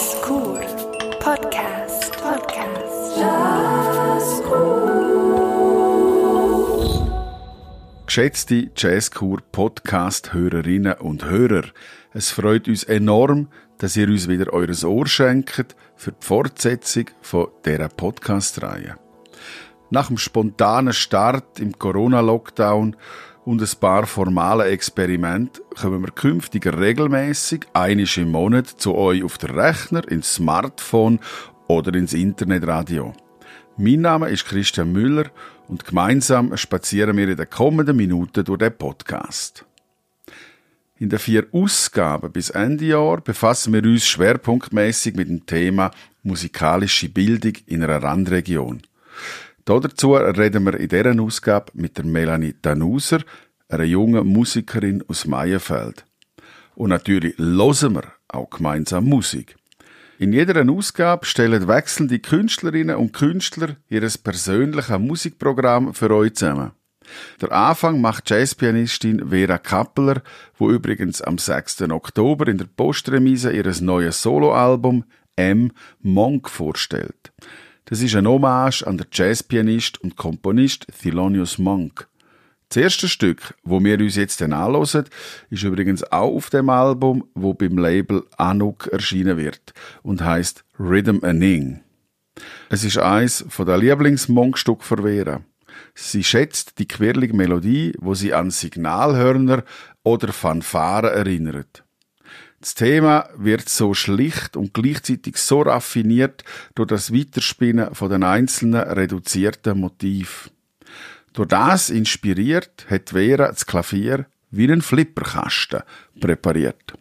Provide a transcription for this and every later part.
Jazzkur Podcast Podcast Jazzkur Geschätzte Jazzkur Podcast Hörerinnen und Hörer, es freut uns enorm, dass ihr uns wieder eures Ohr schenkt für die Fortsetzung von dieser Podcast-Reihe. Nach dem spontanen Start im Corona-Lockdown und ein paar formale Experimente kommen wir künftig regelmäßig einisch im Monat zu euch auf den Rechner, ins Smartphone oder ins Internetradio. Mein Name ist Christian Müller und gemeinsam spazieren wir in den kommenden Minuten durch den Podcast. In den vier Ausgaben bis Ende Jahr befassen wir uns schwerpunktmäßig mit dem Thema musikalische Bildung in einer Randregion. Dazu reden wir in dieser Ausgabe mit der Melanie Danuser, einer jungen Musikerin aus Meierfeld. Und natürlich hören wir auch gemeinsam Musik. In jeder Ausgabe stellen wechselnde Künstlerinnen und Künstler ihr persönliches Musikprogramm für euch zusammen. Der Anfang macht Jazzpianistin Vera Kappeler, wo übrigens am 6. Oktober in der Postremise ihres neues Soloalbum M Monk vorstellt. Das ist ein Hommage an den Jazzpianist und Komponist Thelonious Monk. Das erste Stück, wo wir uns jetzt dann anhören, ist übrigens auch auf dem Album, wo beim Label Anuk erschienen wird und heißt Rhythm Ning. Es ist eins von der Lieblingsmonk-Stück von Vera. Sie schätzt die quirlige Melodie, wo sie an Signalhörner oder Fanfaren erinnert. Das Thema wird so schlicht und gleichzeitig so raffiniert durch das Weiterspinnen von den einzelnen reduzierten Motiv. Durch das inspiriert hat Vera das Klavier wie einen Flipperkasten präpariert.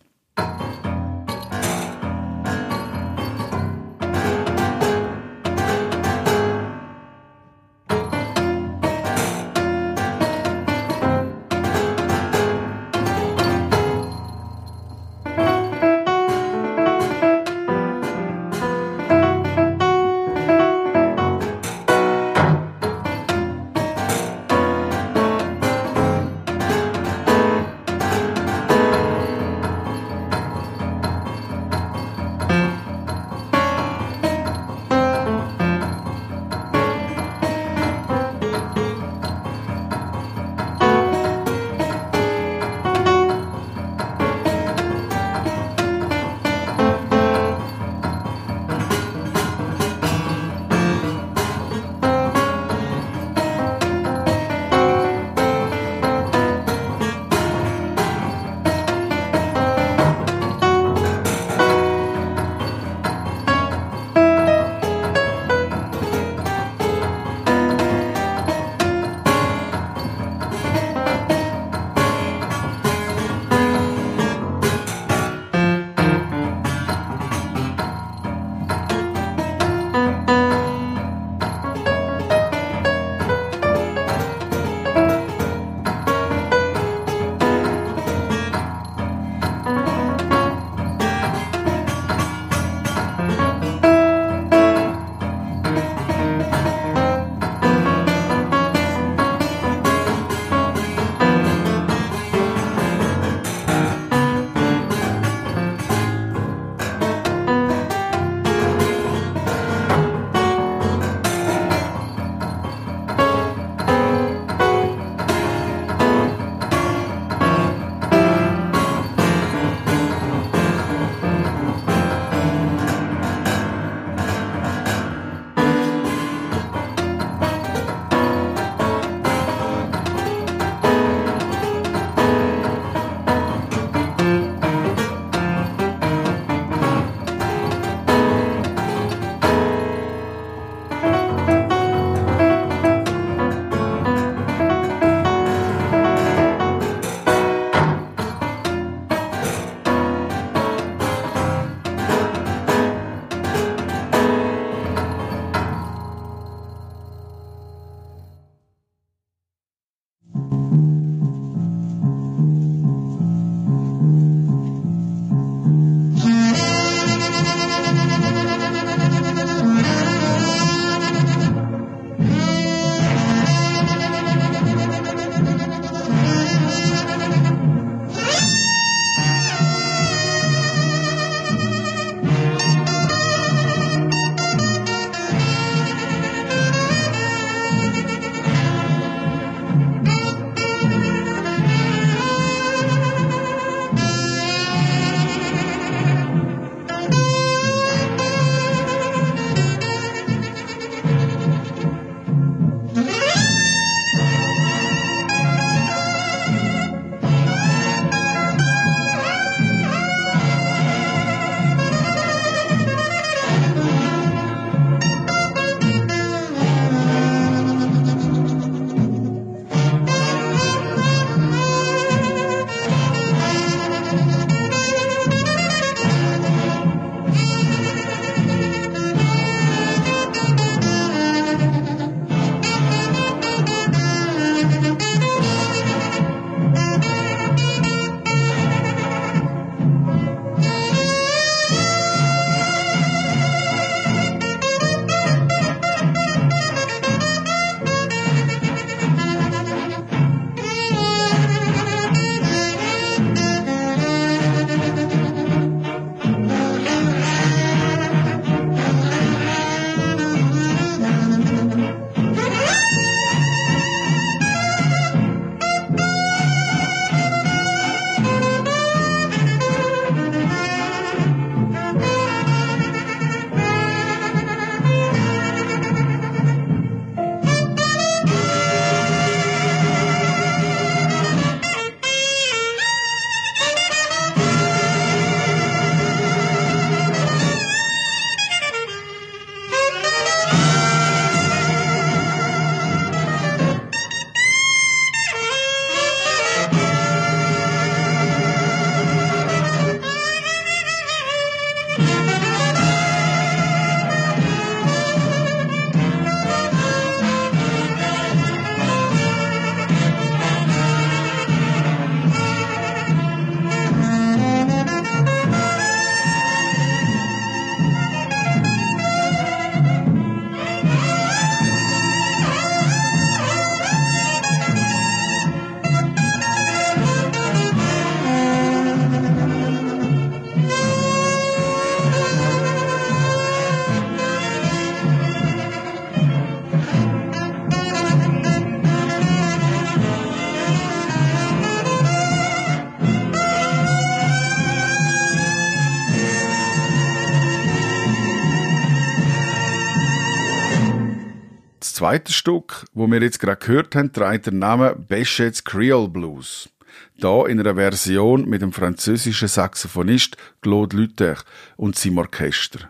Zweite Stück, wo wir jetzt gerade gehört haben, trägt den Namen Bechet's Creole Blues. Da in einer Version mit dem französischen Saxophonist Claude Luther und seinem Orchester.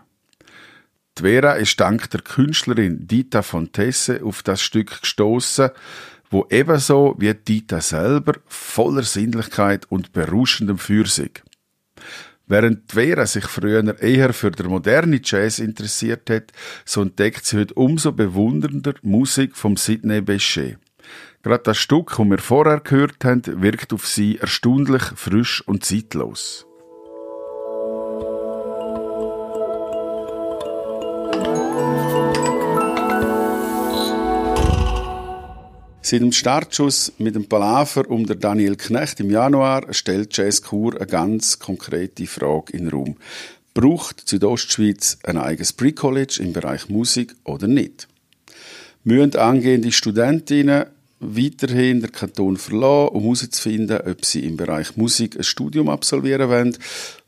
Die Vera ist dank der Künstlerin Dita Fontesse auf das Stück gestoßen, wo ebenso wie Dita selber voller Sinnlichkeit und berauschendem Feursig. Während Vera sich früher eher für den modernen Jazz interessiert hat, so entdeckt sie heute umso bewundernder Musik vom Sidney Bechet. Gerade das Stück, das wir vorher gehört haben, wirkt auf sie erstaunlich frisch und zeitlos. Seit dem Startschuss mit dem Palaver um der Daniel Knecht im Januar stellt Jazz Kur eine ganz konkrete Frage in den Raum. Braucht Südostschweiz ein eigenes Pre-College im Bereich Musik oder nicht? Müssen angehende Studentinnen weiterhin den Kanton verlassen, um herauszufinden, ob sie im Bereich Musik ein Studium absolvieren wollen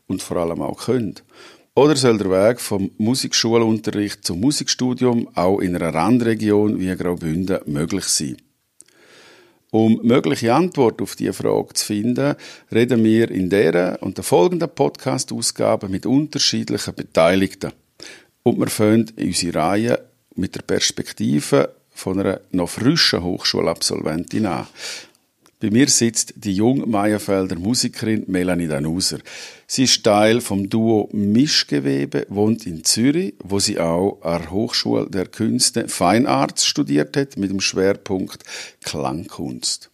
und vor allem auch können? Oder soll der Weg vom Musikschulunterricht zum Musikstudium auch in einer Randregion wie Graubünden möglich sein? Um mögliche Antwort auf diese Frage zu finden, reden wir in der und der folgenden Podcast-Ausgabe mit unterschiedlichen Beteiligten. Und wir fangen unsere Reihe mit der Perspektive von einer noch frischen Hochschulabsolventin an. Bei mir sitzt die junge Meierfelder Musikerin Melanie Danuser. Sie ist Teil vom Duo Mischgewebe, wohnt in Zürich, wo sie auch an der Hochschule der Künste Fine Arts studiert hat, mit dem Schwerpunkt Klangkunst.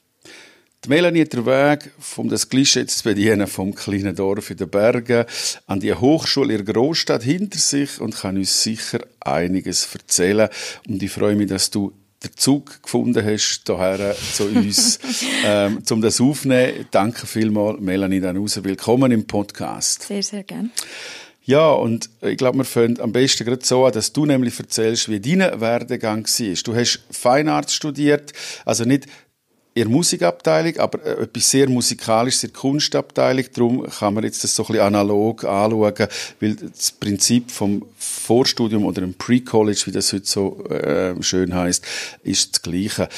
Die Melanie hat den Weg, um das Klischee zu bedienen, vom kleinen Dorf in den Bergen an die Hochschule in der Großstadt hinter sich und kann uns sicher einiges erzählen. Und ich freue mich, dass du den Zug gefunden hast, hierher zu uns, ähm, um das aufzunehmen. Danke vielmals, Melanie Danuser. Willkommen im Podcast. Sehr, sehr gerne. Ja, und ich glaube, wir fangen am besten gerade so an, dass du nämlich erzählst, wie dein Werdegang war. Du hast Fine Arts studiert, also nicht in der Musikabteilung, aber äh, etwas sehr Musikalisches in der Kunstabteilung. Darum kann man jetzt das so ein bisschen analog anschauen, weil das Prinzip vom Vorstudium oder dem Pre-College, wie das heute so äh, schön heißt, ist das Gleiche.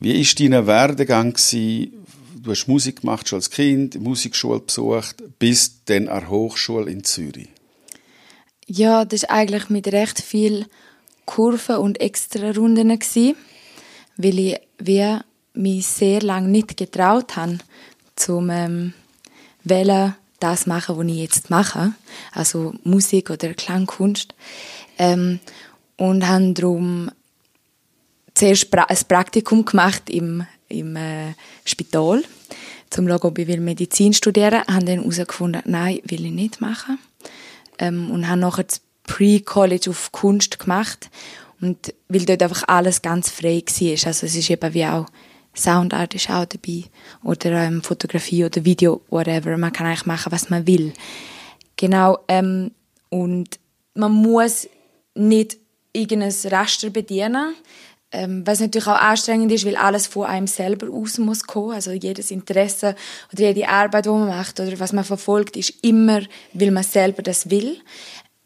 Wie ist dein Werdegang gewesen? Du hast Musik gemacht schon als Kind, Musikschule besucht, bis dann an der Hochschule in Zürich. Ja, das war eigentlich mit recht viel Kurven und extra Runden weil ich wie mich sehr lange nicht getraut habe, zum ähm, wählen, das machen, was ich jetzt mache, also Musik oder Klangkunst. Ähm, und habe darum zuerst ein Praktikum gemacht im, im äh, Spital zum Schauen, ob ich Medizin studieren will. Habe dann herausgefunden, nein, will ich nicht machen. Ähm, und habe nachher das Pre-College auf Kunst gemacht. Und weil dort einfach alles ganz frei war. Also es ist eben wie auch Soundart ist auch dabei. Oder ähm, Fotografie oder Video, whatever. Man kann eigentlich machen, was man will. Genau. Ähm, und man muss nicht irgendein Raster bedienen. Ähm, was natürlich auch anstrengend ist, weil alles von einem selber aus muss kommen. Also jedes Interesse oder jede Arbeit, die man macht oder was man verfolgt, ist immer, weil man selber das will.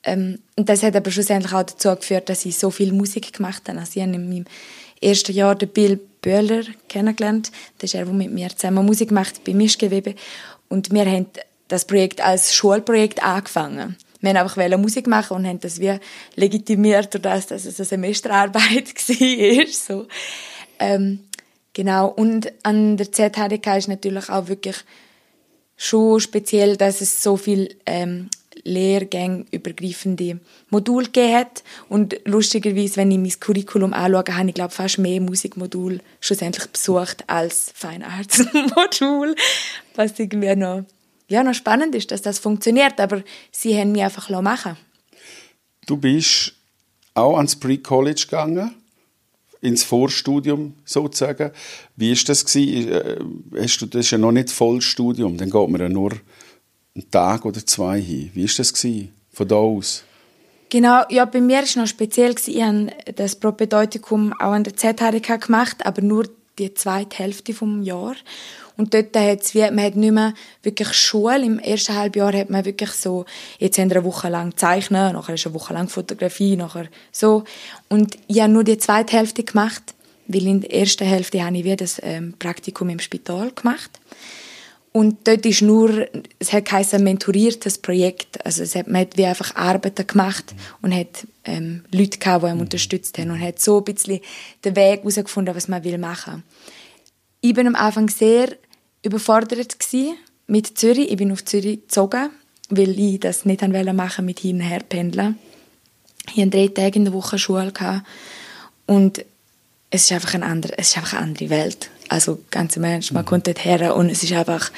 Ähm, und das hat aber schlussendlich auch dazu geführt, dass ich so viel Musik gemacht habe. Also ich habe in meinem ersten Jahr den Bill Böhler kennengelernt. Das ist er, der mit mir zusammen Musik macht bei Mischgewebe. Und wir haben das Projekt als Schulprojekt angefangen. Wir haben einfach Musik machen und haben das wie legitimiert, dass es eine Semesterarbeit war. so. Ähm, genau. Und an der ZHDK ist natürlich auch wirklich schon speziell, dass es so viel ähm, Lehrgänge übergreifende Module gegeben hat. Und lustigerweise, wenn ich mein Curriculum anschaue, habe ich, glaube fast mehr Musikmodule schlussendlich besucht als Fine Arts Modul. Was irgendwie noch, ja, noch spannend ist, dass das funktioniert. Aber sie haben mich einfach machen Du bist auch ans Pre-College gegangen? ins Vorstudium sozusagen. Wie ist das gewesen? Äh, hast du, das ist ja noch nicht Vollstudium, dann geht man ja nur einen Tag oder zwei hin. Wie war das gewesen, von da aus? Genau, ja, bei mir war es noch speziell. Ich habe das Propedeutikum auch an der ZHDK gemacht, aber nur die zweite Hälfte vom Jahr. Und dort hat's wie, man hat nicht mehr wirklich Schule. Im ersten Halbjahr hat man wirklich so, jetzt haben wir eine Woche lang Zeichnen, nachher ist eine Woche lang Fotografie, nachher so. Und ich habe nur die zweite Hälfte gemacht, weil in der ersten Hälfte habe ich wie das ähm, Praktikum im Spital gemacht. Und dort ist nur, es hat geheißen, mentoriertes Projekt. Also es hat, man hat wie einfach Arbeiten gemacht und hat ähm, Leute gehabt, die ihn unterstützt haben und hat so ein bisschen den Weg herausgefunden, was man will machen. Ich bin am Anfang sehr überfordert mit Zürich. Ich bin auf Zürich gezogen, weil ich das nicht machen wollte mit hin und her pendeln. Ich hatte drei Tage in der Woche Schule gehabt. und es ist einfach, ein andere, es ist einfach eine andere Welt. Also ganz im Ernst, man mhm. kommt dort her und es ist einfach,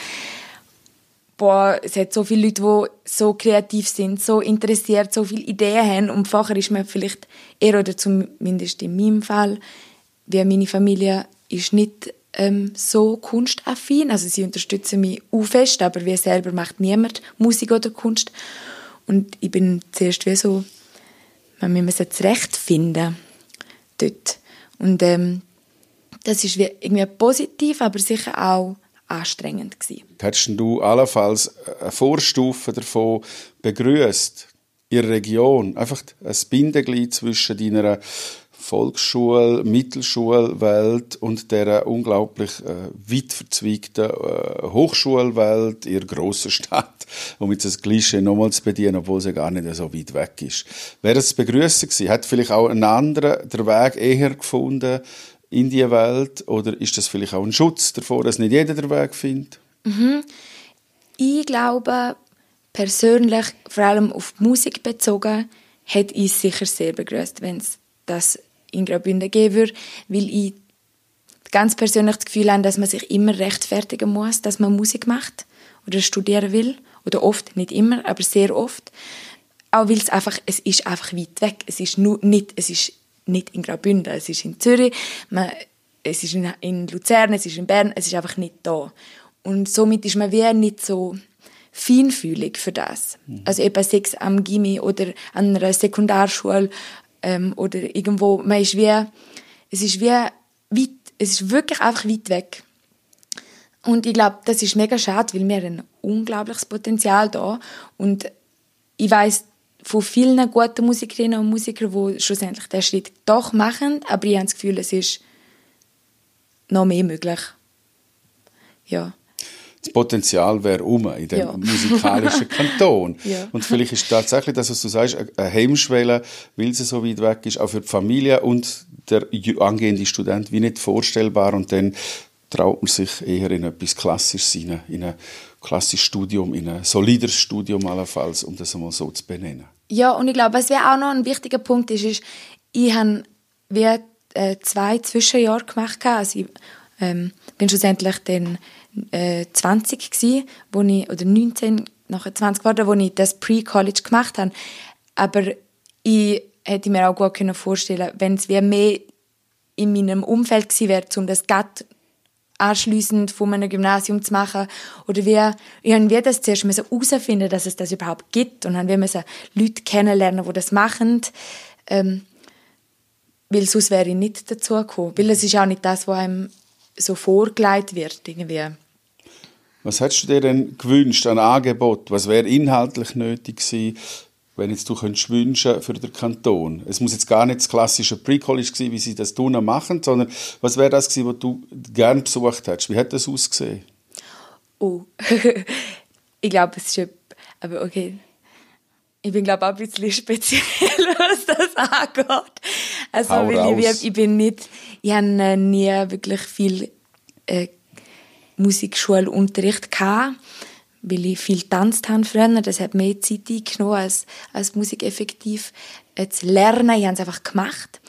boah, es hat so viele Leute, die so kreativ sind, so interessiert, so viele Ideen haben und vorher ist man vielleicht eher, oder zumindest in meinem Fall, wie meine Familie ist nicht ähm, so kunstaffin, also sie unterstützen mich auch fest, aber wie selber macht niemand Musik oder Kunst. Und ich bin zuerst wie so, man muss es zurechtfinden dort. Und ähm, das ist irgendwie positiv, aber sicher auch anstrengend gewesen. Hättest du allenfalls eine Vorstufe davon begrüßt in Region? Einfach ein Bindeglied zwischen deiner Volksschule, Mittelschulwelt und der unglaublich äh, weit verzweigten äh, Hochschulwelt in grossen Stadt, um jetzt das Klischee nochmal zu bedienen, obwohl sie gar nicht so weit weg ist. Wäre es begrüßen gewesen? Hat vielleicht auch ein anderer den Weg eher gefunden, in die Welt? Oder ist das vielleicht auch ein Schutz davor, dass nicht jeder den Weg findet? Mhm. Ich glaube, persönlich, vor allem auf die Musik bezogen, hätte ich sicher sehr begrüßt, wenn es das in Graubünden geben würde, weil ich ganz persönlich das Gefühl habe, dass man sich immer rechtfertigen muss, dass man Musik macht oder studieren will. Oder oft, nicht immer, aber sehr oft. Auch weil es einfach, es ist einfach weit weg. Es ist nur nicht, es ist nicht in Graubünden, es ist in Zürich, man, es ist in, in Luzern, es ist in Bern, es ist einfach nicht da. Und somit ist man wie nicht so feinfühlig für das. Mhm. Also eben Sex am Gimmi oder an einer Sekundarschule ähm, oder irgendwo, man ist wie, es ist wie weit, es ist wirklich einfach weit weg. Und ich glaube, das ist mega schade, weil wir ein unglaubliches Potenzial da und ich weiß von vielen guten Musikerinnen und Musikern, die schlussendlich den Schritt doch machen, aber ich habe das Gefühl, es ist noch mehr möglich. Ja. Das Potenzial wäre um in dem ja. musikalischen Kanton. ja. Und vielleicht ist tatsächlich das, was du sagst, eine Hemmschwelle, weil sie so weit weg ist, auch für die Familie und der angehende Student wie nicht vorstellbar. Und dann traut man sich eher in etwas Klassisches in ein klassisches Studium, in ein solides Studium allenfalls, um das einmal so zu benennen. Ja, und ich glaube, was wäre auch noch ein wichtiger Punkt ist, ist, ich habe wie äh, zwei Zwischenjahre gemacht. Also ich ähm, bin schlussendlich dann äh, 20 gewesen, wo ich, oder 19, nachher 20 geworden, wo ich das Pre-College gemacht habe. Aber ich hätte mir auch gut vorstellen wenn es mehr in meinem Umfeld gewesen wäre, um das GATT anschliessend von einem Gymnasium zu machen. Oder wie, ich habe wie das zuerst herausfinden dass es das überhaupt gibt. Und dann wir müssen Leute kennenlernen, die das machen. Ähm, weil sonst wäre ich nicht dazu gekommen. Weil es ist auch nicht das, was einem so vorgelegt wird. Irgendwie. Was hättest du dir denn gewünscht an Angebot? Was wäre inhaltlich nötig gewesen, wenn jetzt du könntest wünschen für den Kanton? Es muss jetzt gar nicht das klassische Pre-College sein, wie sie das tun machen, sondern was wäre das gewesen, was du gerne besucht hättest? Wie hätte das ausgesehen? Oh, ich glaube, es ist aber okay. Ich bin glaube auch ein bisschen speziell, was das angeht. Also weil ich, ich, bin nicht, ich habe nie wirklich viel äh, Musikschulunterricht gehabt weil ich viel tanzt habe früher. Das hat mehr Zeit eingenommen, als, als Musik effektiv äh, zu lernen. Ich habe es einfach gemacht.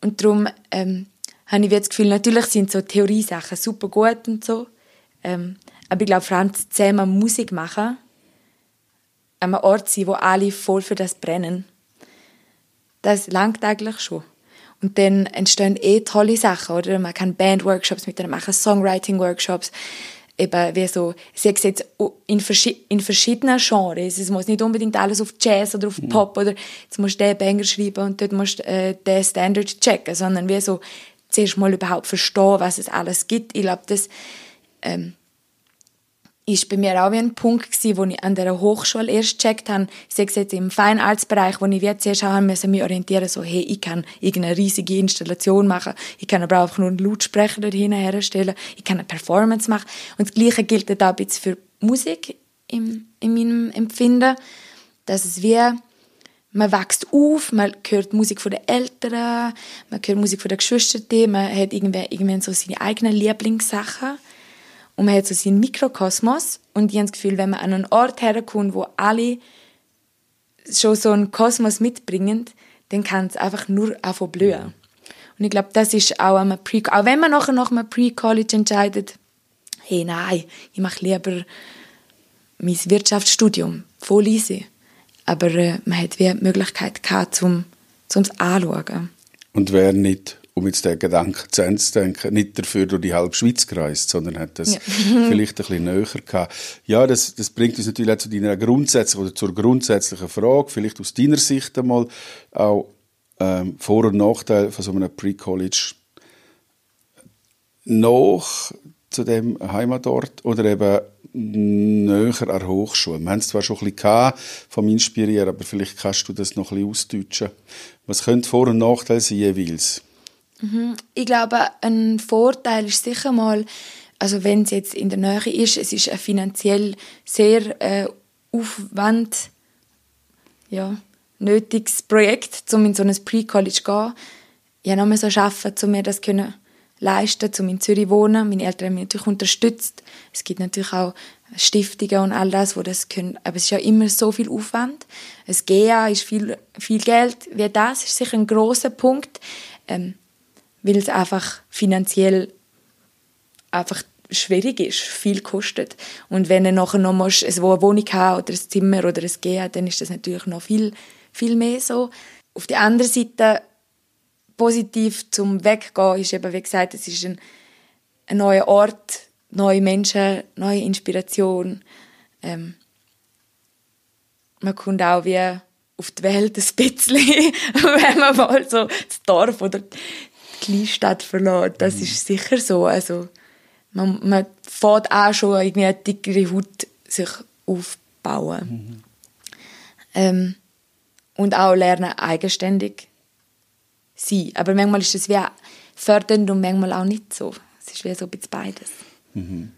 Und darum ähm, habe ich das Gefühl, natürlich sind so Theoriesachen super gut und so. Ähm, aber ich glaube, vor allem zusammen Musik machen, an einem Ort sein, wo alle voll für das brennen, das langt eigentlich schon. Und dann entstehen eh tolle Sachen, oder? Man kann Bandworkshops mit machen, Songwriting-Workshops eben wie so, sie jetzt in, verschi in verschiedenen Genres. Es muss nicht unbedingt alles auf Jazz oder auf mhm. Pop oder jetzt musst du den Banger schreiben und dort musst du äh, den Standard checken, sondern wie so zuerst mal überhaupt verstehen, was es alles gibt. Ich glaube, das ähm, ist bei mir auch wie ein Punkt gewesen, wo ich an der Hochschule erst gecheckt habe, ich sage jetzt im Feinartsbereich, wo ich jetzt erst haben müssen, mich orientieren, so, hey, ich kann irgendeine riesige Installation machen, ich kann aber auch nur einen Lautsprecher dahin herstellen, ich kann eine Performance machen. Und das Gleiche gilt auch ein bisschen für Musik im, in meinem Empfinden, dass es wie, man wächst auf, man hört Musik von den Eltern, man hört Musik von den Geschwistern, man hat irgendwie, irgendwann so seine eigenen Lieblingssachen und man hat so seinen Mikrokosmos und ich habe das Gefühl, wenn man an einen Ort herkommt, wo alle schon so einen Kosmos mitbringen, dann kann es einfach nur von blühen. Und ich glaube, das ist auch am Pre auch wenn man nachher nach einem Pre-College entscheidet, hey, nein, ich mache lieber mein Wirtschaftsstudium, voll easy. Aber äh, man hat wie die Möglichkeit gehabt, zum, zum anschauen. Und wer nicht um jetzt den Gedanken zu Ende zu denken, nicht dafür durch die halbe Schweiz gereist, sondern hat das ja. vielleicht ein bisschen näher gehabt. Ja, das, das bringt uns natürlich auch zu deiner grundsätzlichen oder zur grundsätzlichen Frage, vielleicht aus deiner Sicht einmal auch ähm, Vor- und Nachteile von so einem Pre-College noch zu dem Heimatort oder eben näher an der Hochschule. Wir haben es zwar schon ein bisschen vom Inspirieren, aber vielleicht kannst du das noch ein bisschen ausdeutschen. Was könnte Vor- und Nachteile sein jeweils? Mhm. Ich glaube, ein Vorteil ist sicher mal, also wenn es jetzt in der Nähe ist, es ist ein finanziell sehr äh, Aufwand, ja, nötiges Projekt, um in so ein Pre-College zu gehen. Ich habe noch so arbeiten, um mir das können leisten, um in Zürich zu wohnen. Meine Eltern haben mich natürlich unterstützt. Es gibt natürlich auch Stiftungen und all das, wo das können. Aber es ist ja immer so viel Aufwand. Das GA ist viel, viel Geld. Wie das ist sicher ein großer Punkt. Ähm, weil es einfach finanziell einfach schwierig ist, viel kostet. Und wenn du nachher noch musst, eine Wohnung haben oder ein Zimmer oder ein Gehen, dann ist das natürlich noch viel, viel mehr so. Auf der anderen Seite, positiv zum Weggehen, ist eben, wie gesagt, es ist ein, ein neuer Ort, neue Menschen, neue Inspiration. Ähm, man kommt auch wie auf die Welt ein bisschen, wenn man mal so das Dorf oder Kleinstadt verloren. Das mhm. ist sicher so. Also, man, man fährt auch schon irgendwie eine dickere Haut sich aufbauen. Mhm. Ähm, und auch lernen, eigenständig sein. Aber manchmal ist es wie fördernd und manchmal auch nicht so. Es ist wie so ein bisschen beides. Mhm.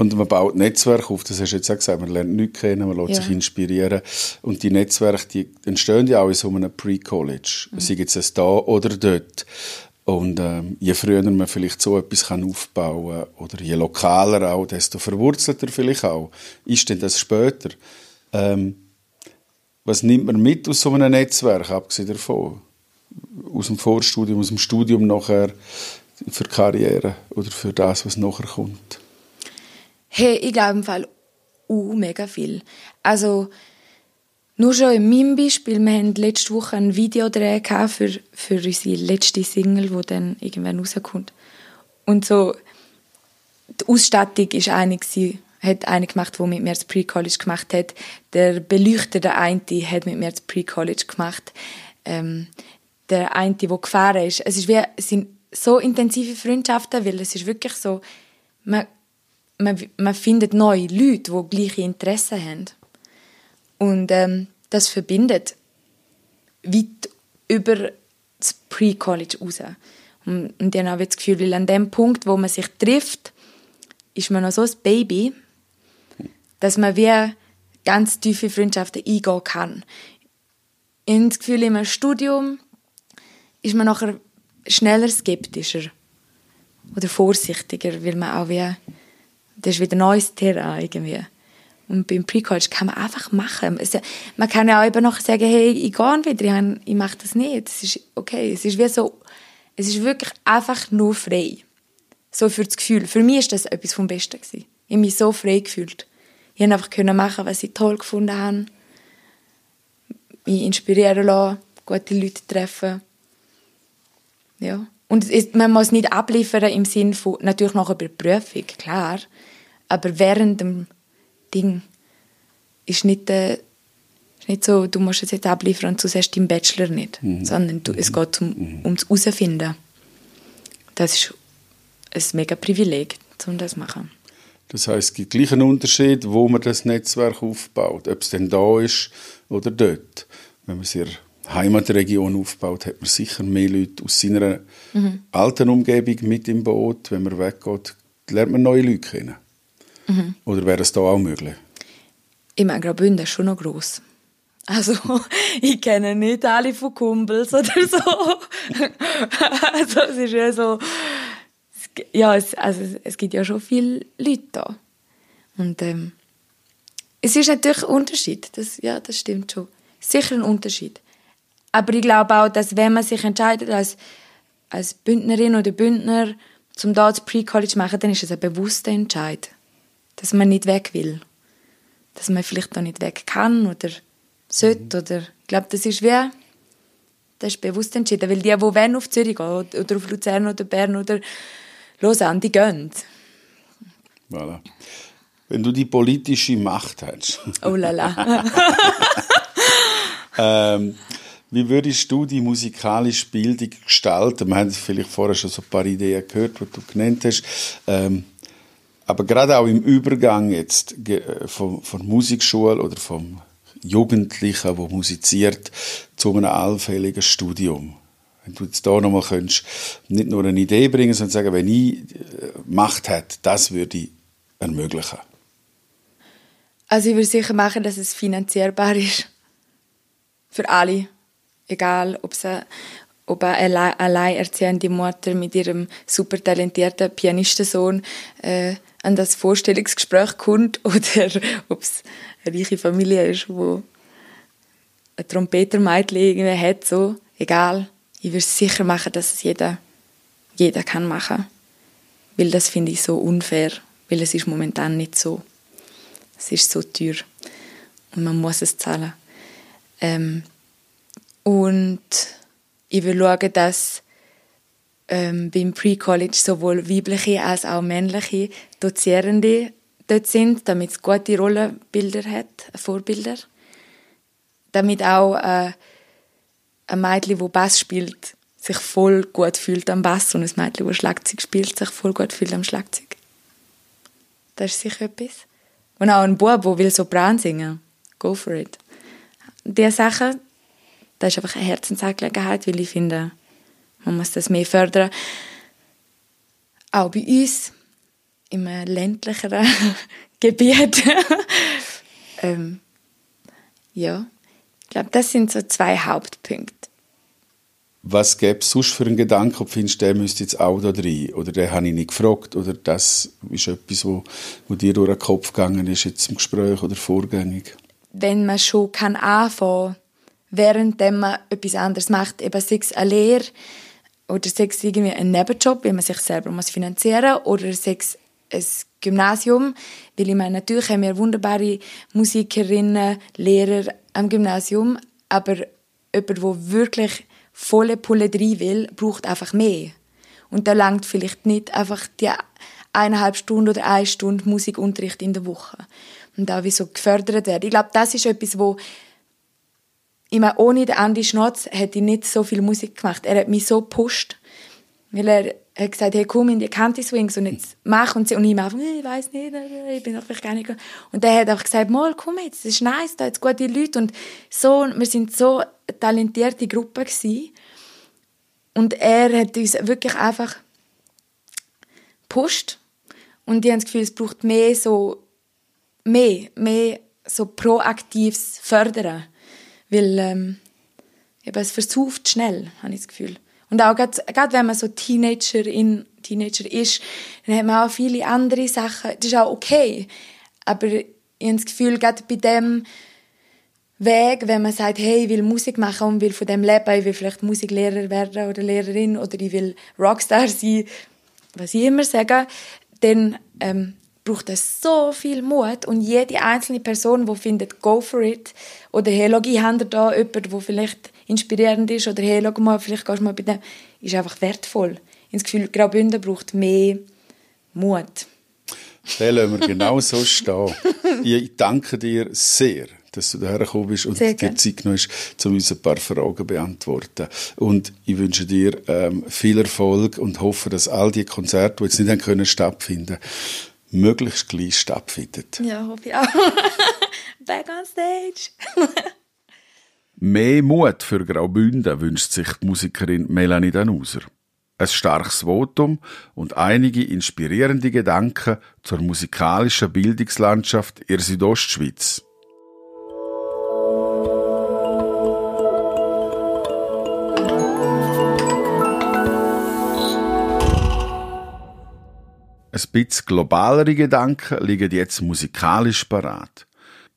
Und man baut Netzwerke auf, das hast du jetzt auch gesagt, man lernt nichts kennen, man lässt ja. sich inspirieren. Und die Netzwerke, die entstehen ja auch in so einem Pre-College. Mhm. Sei es da oder dort. Und ähm, je früher man vielleicht so etwas kann aufbauen kann, oder je lokaler auch, desto verwurzelter vielleicht auch, ist denn das später. Ähm, was nimmt man mit aus so einem Netzwerk, abgesehen davon? Aus dem Vorstudium, aus dem Studium nachher, für die Karriere oder für das, was nachher kommt? Hey, ich glaube im Fall uh, mega viel. Also nur schon in meinem Beispiel, wir hatten letzte Woche ein Videodreh für, für unsere letzte Single, die dann irgendwann rauskommt. Und so, die Ausstattung war eine, hat eine gemacht, die mit mir das Pre-College gemacht hat. Der Beleuchter, der eine, hat mit mir das Pre-College gemacht. Ähm, der eine, der gefahren ist. Es, ist wie, es sind so intensive Freundschaften, weil es ist wirklich so, man man, man findet neue Leute, die gleiche Interessen haben. Und ähm, das verbindet weit über das Pre-College raus. Und, und dann habe ich das Gefühl, an dem Punkt, wo man sich trifft, ist man noch so ein Baby, dass man wie ganz tiefe Freundschaften eingehen kann. Ich habe das Gefühl, im Studium ist man nachher schneller skeptischer oder vorsichtiger, weil man auch wie das ist wieder neues Terrain irgendwie. Und beim Pre-College kann man einfach machen. Es, man kann ja auch eben noch sagen, hey, ich gehe wieder, ich, ich mache das nicht. Es ist okay. Es ist wie so, es ist wirklich einfach nur frei. So für das Gefühl. Für mich ist das etwas vom Besten gewesen. Ich habe mich so frei gefühlt. Ich konnte einfach machen, was ich toll gefunden habe. Mich inspirieren lassen, gute Leute treffen. Ja. Und es, man muss nicht abliefern im Sinne von, natürlich noch über Prüfung, klar. Aber während dem Ding ist nicht, äh, ist nicht so, du musst es jetzt abliefern und du siehst deinen Bachelor nicht. Mhm. Sondern du, es geht um, mhm. ums Herausfinden. das ist ein mega Privileg, um das zu machen. Das heißt, es gibt gleich einen Unterschied, wo man das Netzwerk aufbaut, ob es denn da ist oder dort. Wenn man der Heimatregion aufbaut, hat man sicher mehr Leute aus seiner mhm. alten Umgebung mit im Boot. Wenn man weggeht, lernt man neue Leute kennen. Mhm. Oder wäre es da auch möglich? Ich meine, Graubünden ist schon noch gross. Also, ich kenne nicht alle von Kumpels oder so. also, es ist ja so, ja, es, also, es gibt ja schon viele Leute da. Und, ähm, es ist natürlich ein Unterschied. Das, ja, das stimmt schon. Sicher ein Unterschied. Aber ich glaube auch, dass wenn man sich entscheidet als, als Bündnerin oder Bündner, zum da das Pre-College zu machen, dann ist es ein bewusster Entscheid. Dass man nicht weg will. Dass man vielleicht auch nicht weg kann oder sollte. Mhm. Oder, ich glaube, das ist wie, das ist bewusst entschieden. Weil die, die wollen auf Zürich gehen, oder auf Luzern oder Bern oder Lausanne, die gehen. Voilà. Wenn du die politische Macht hast. Oh la la. ähm, wie würdest du die musikalische Bildung gestalten? Wir haben vielleicht vorher schon so ein paar Ideen gehört, die du genannt hast. Ähm, aber gerade auch im Übergang jetzt äh, von, von Musikschule oder vom Jugendlichen, der musiziert, zu einem allfälligen Studium. Wenn du jetzt da nochmal könntest, nicht nur eine Idee bringen, sondern sagen, wenn ich äh, Macht hätte, das würde ich ermöglichen. Also ich würde sicher machen, dass es finanzierbar ist. Für alle. Egal, ob es ob eine alleinerziehende Mutter mit ihrem super talentierten Pianistensohn äh, an das Vorstellungsgespräch kommt oder ob es eine reiche Familie ist, wo ein Trompetermädchen hat, so, egal. Ich würde sicher machen, dass es jeder, jeder kann machen. Weil das finde ich so unfair, weil es ist momentan nicht so. Es ist so teuer und man muss es zahlen. Ähm, und ich will schauen, dass ähm, beim Pre-College sowohl weibliche als auch männliche Dozierende dort sind, damit es gute Rollenbilder hat, Vorbilder. Damit auch äh, ein Mädchen, das Bass spielt, sich voll gut fühlt am Bass und ein Mädchen, das Schlagzeug spielt, sich voll gut fühlt am Schlagzeug. Das ist sicher etwas. Und auch ein Bub, der will Sopran singen Go for it. Diese Sachen, das ist einfach eine Herzensangelegenheit, weil ich finde, man muss das mehr fördern. Auch bei uns, im ländlicheren Gebiet. ähm, ja, ich glaube, das sind so zwei Hauptpunkte. Was gäbe es sonst für einen Gedanken, ob findest, der müsste jetzt auch da rein? Oder den habe ich nicht gefragt? Oder das ist etwas, wo, wo dir durch den Kopf gegangen ist, jetzt im Gespräch oder vorgängig? Wenn man schon kann anfangen während man etwas anderes macht, eben sei es eine Lehre oder sei es irgendwie ein Nebenjob, wie man sich selber muss finanzieren muss, oder sei es ein Gymnasium, weil ich meine, natürlich haben wir wunderbare Musikerinnen, Lehrer am Gymnasium, aber jemand, der wirklich volle Pulle drin will, braucht einfach mehr. Und da langt vielleicht nicht einfach die eineinhalb Stunden oder eine Stunde Musikunterricht in der Woche. Und da wie so gefördert werden. Ich glaube, das ist etwas, wo ich meine, ohne den Andy Schnotz hätte ich nicht so viel Musik gemacht. Er hat mich so gepusht. Weil er hat gesagt, hey, komm in die County Swings und jetzt mach und sie und ich einfach, ich weiß nicht, ich bin vielleicht gar nicht. Und er hat auch gesagt, mal, komm jetzt, das ist nice, da jetzt gute Leute und so, wir sind so eine talentierte Gruppe gewesen. Und er hat uns wirklich einfach gepusht und ich habe das Gefühl, es braucht mehr so, mehr, mehr so proaktives Fördern, weil ähm, es versauft schnell, habe ich das Gefühl. Und auch gerade, wenn man so Teenager, in, Teenager ist, dann hat man auch viele andere Sachen. Das ist auch okay. Aber ich habe das Gefühl, gerade bei dem Weg, wenn man sagt, hey, ich will Musik machen und will von dem leben, ich will vielleicht Musiklehrer werden oder Lehrerin oder ich will Rockstar sein, was ich immer sage, dann ähm, braucht es so viel Mut und jede einzelne Person, die findet, go for it oder hey, schau, ich habe da jemanden, der vielleicht inspirierend ist oder hey, schau mal, vielleicht gehst du mal bei dem, ist einfach wertvoll. Ich habe das Gefühl, Graubünden braucht mehr Mut. Den lassen wir genau so stehen. Ich danke dir sehr, dass du daher gekommen bist und dir. Zeit genommen hast, um uns ein paar Fragen zu beantworten. Und ich wünsche dir ähm, viel Erfolg und hoffe, dass all die Konzerte, die jetzt nicht haben können stattfinden, möglichst gleich stattfinden. Ja, hoffe ich auch. Back on stage. Mehr Mut für Graubünden wünscht sich die Musikerin Melanie Danuser. Ein starkes Votum und einige inspirierende Gedanken zur musikalischen Bildungslandschaft in Südostschweiz. Ein bisschen globalere Gedanken liegen jetzt musikalisch parat.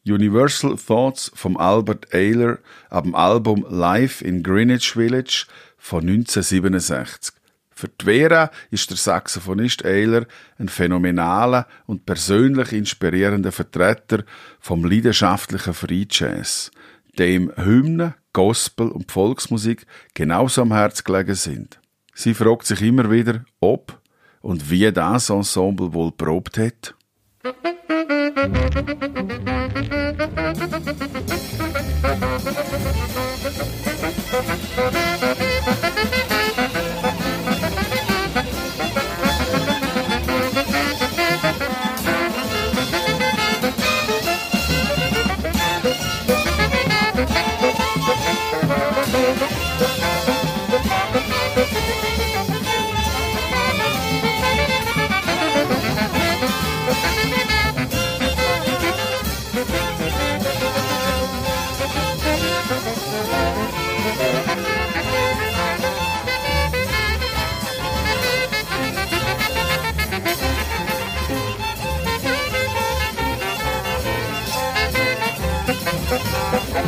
Universal Thoughts vom Albert Ayler ab dem Album Live in Greenwich Village von 1967. Für die Vera ist der Saxophonist Ayler ein phänomenaler und persönlich inspirierender Vertreter vom leidenschaftlichen Free Jazz, dem Hymnen, Gospel und Volksmusik genauso am Herz gelegen sind. Sie fragt sich immer wieder, ob und wie das Ensemble wohl probt hat? Musik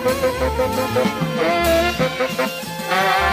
Thank you.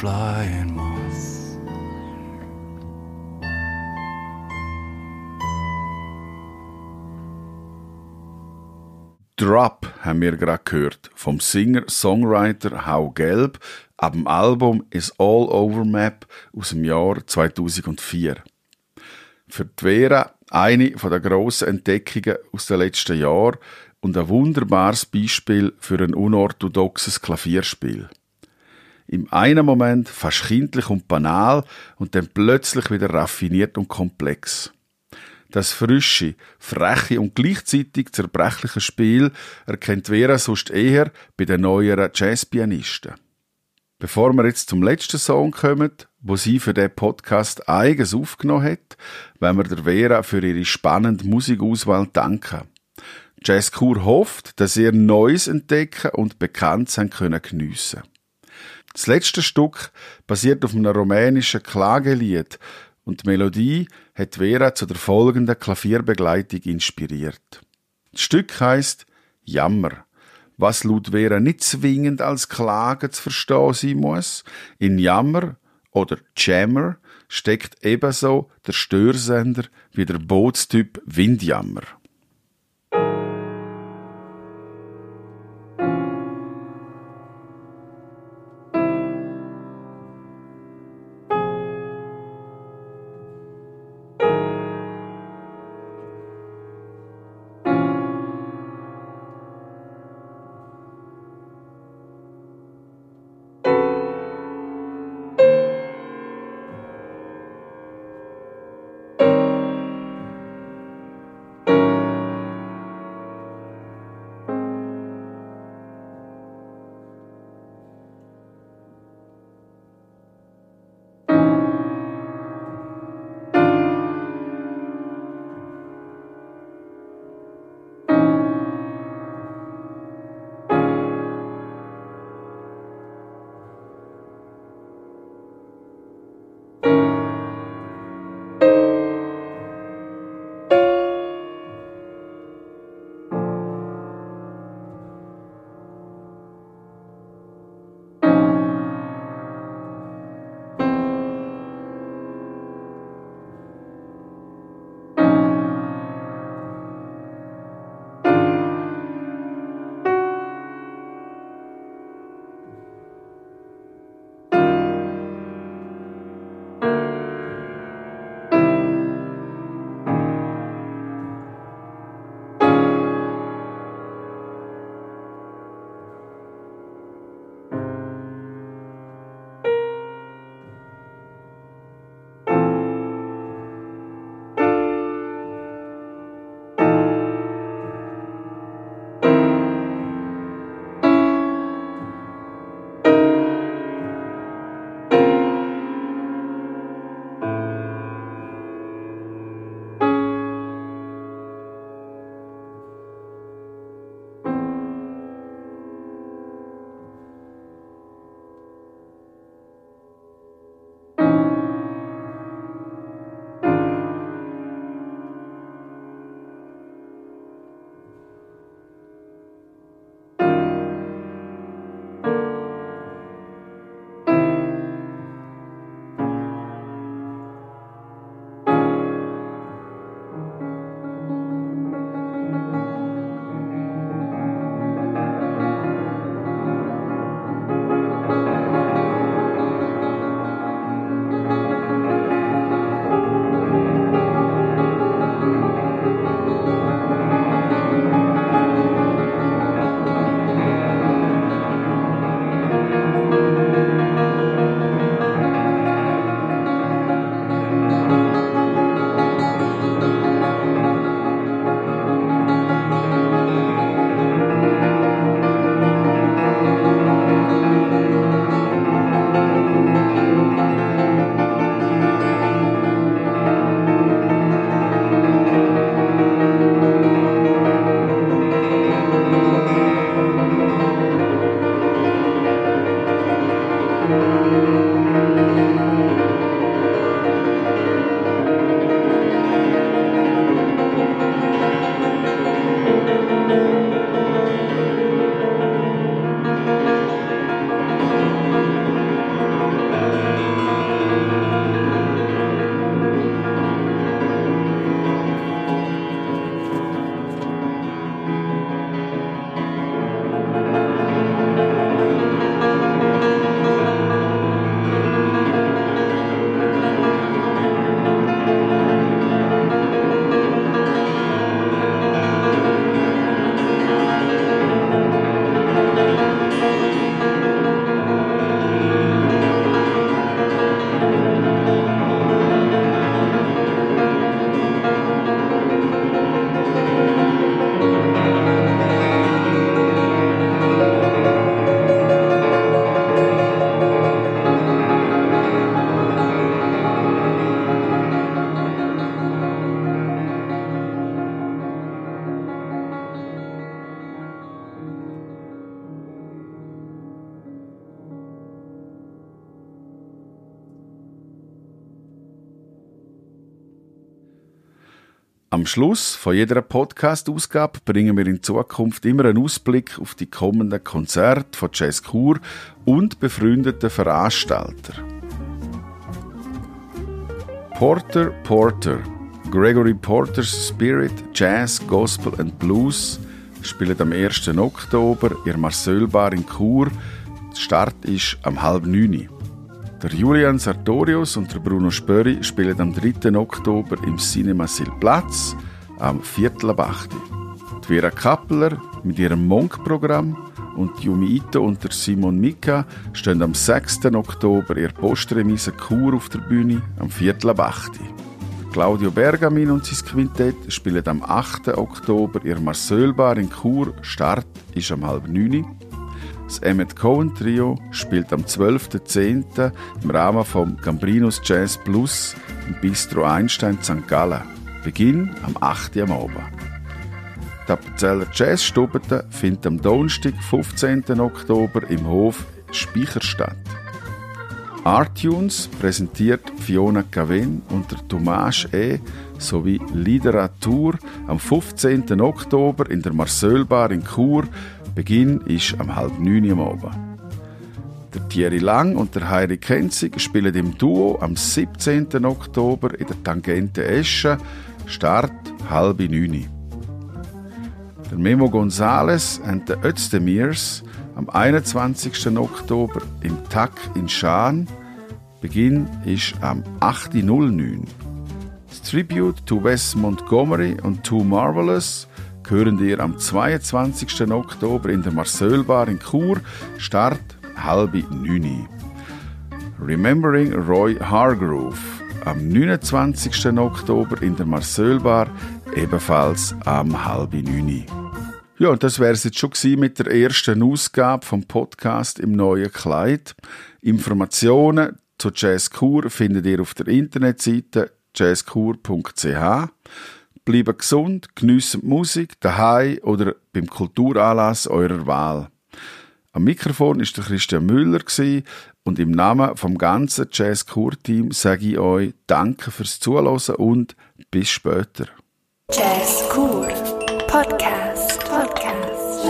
flying moth. Drop haben wir gerade gehört vom Singer-Songwriter Hau Gelb ab dem Album Is All Over Map aus dem Jahr 2004. Für die Vera eine der grossen Entdeckungen aus den letzten Jahren und ein wunderbares Beispiel für ein unorthodoxes Klavierspiel. Im einen Moment fast kindlich und banal und dann plötzlich wieder raffiniert und komplex. Das frische, freche und gleichzeitig zerbrechliche Spiel erkennt Vera sonst eher bei den neueren Jazzpianisten. Bevor wir jetzt zum letzten Song kommen, wo sie für den Podcast eigens aufgenommen hat, wenn wir der Vera für ihre spannende Musikauswahl danken. Jazzkur hofft, dass ihr Neues entdecken und bekannt sein können geniessen. Das letzte Stück basiert auf einem rumänischen Klagelied und die Melodie hat Vera zu der folgenden Klavierbegleitung inspiriert. Das Stück heißt Jammer, was laut Vera nicht zwingend als Klage zu verstehen sein muss. In Jammer oder Jammer steckt ebenso der Störsender wie der Bootstyp Windjammer. Am Schluss von jeder Podcast-Ausgabe bringen wir in Zukunft immer einen Ausblick auf die kommenden Konzerte von Jazz Chur und befreundeten Veranstalter. Porter Porter Gregory Porter's Spirit, Jazz, Gospel and Blues spielen am 1. Oktober in Marcel Bar in Chur. Der Start ist am halb neun. Der Julian Sartorius und der Bruno Spöri spielen am 3. Oktober im Cinema Silplatz am Viertel ab 8. Die Vera Kappler mit ihrem Monk-Programm und Yumi Ito und der Simon Mika stehen am 6. Oktober ihr Postremise Chur auf der Bühne am Viertel ab 8. Claudio Bergamin und sein Quintett spielen am 8. Oktober ihr Marcel-Bar in Chur. Start ist am halb 9. Das Emmett Cohen Trio spielt am 12.10. im Rahmen vom Gambrinus Jazz Plus im Bistro Einstein St. Gallen. Beginn am 8. am Abend. Die Appenzeller Jazzstube findet am Donnerstag, 15. Oktober im Hof Speicher statt. Artunes präsentiert Fiona Caven und der Tomasz E. sowie Literatur am 15. Oktober in der Marcelbar in Chur Beginn ist am halb neun am Abend. Der Thierry Lang und der Heiri Kenzig spielen im Duo am 17. Oktober in der Tangente Esche. Start halb neun. Der Memo Gonzales und der Özdemirs am 21. Oktober im TAC in Schaan. Beginn ist am 8.09. Das Tribute to Wes Montgomery und Too Marvelous hören ihr am 22. Oktober in der Marcelbar in Chur. Start halb neun. Remembering Roy Hargrove am 29. Oktober in der Marcelbar ebenfalls am halb neun. Ja, und das wäre es jetzt schon mit der ersten Ausgabe vom Podcast im neuen Kleid. Informationen zu Jazz Chur findet ihr auf der Internetseite jazzkur.ch. Bleiben gesund, geniessen die Musik, daheim oder beim Kulturanlass eurer Wahl. Am Mikrofon ist der Christian Müller und im Namen vom ganzen Jazz Kur Team sage ich euch Danke fürs Zuhören und bis später. Jazz Kur Podcast Podcast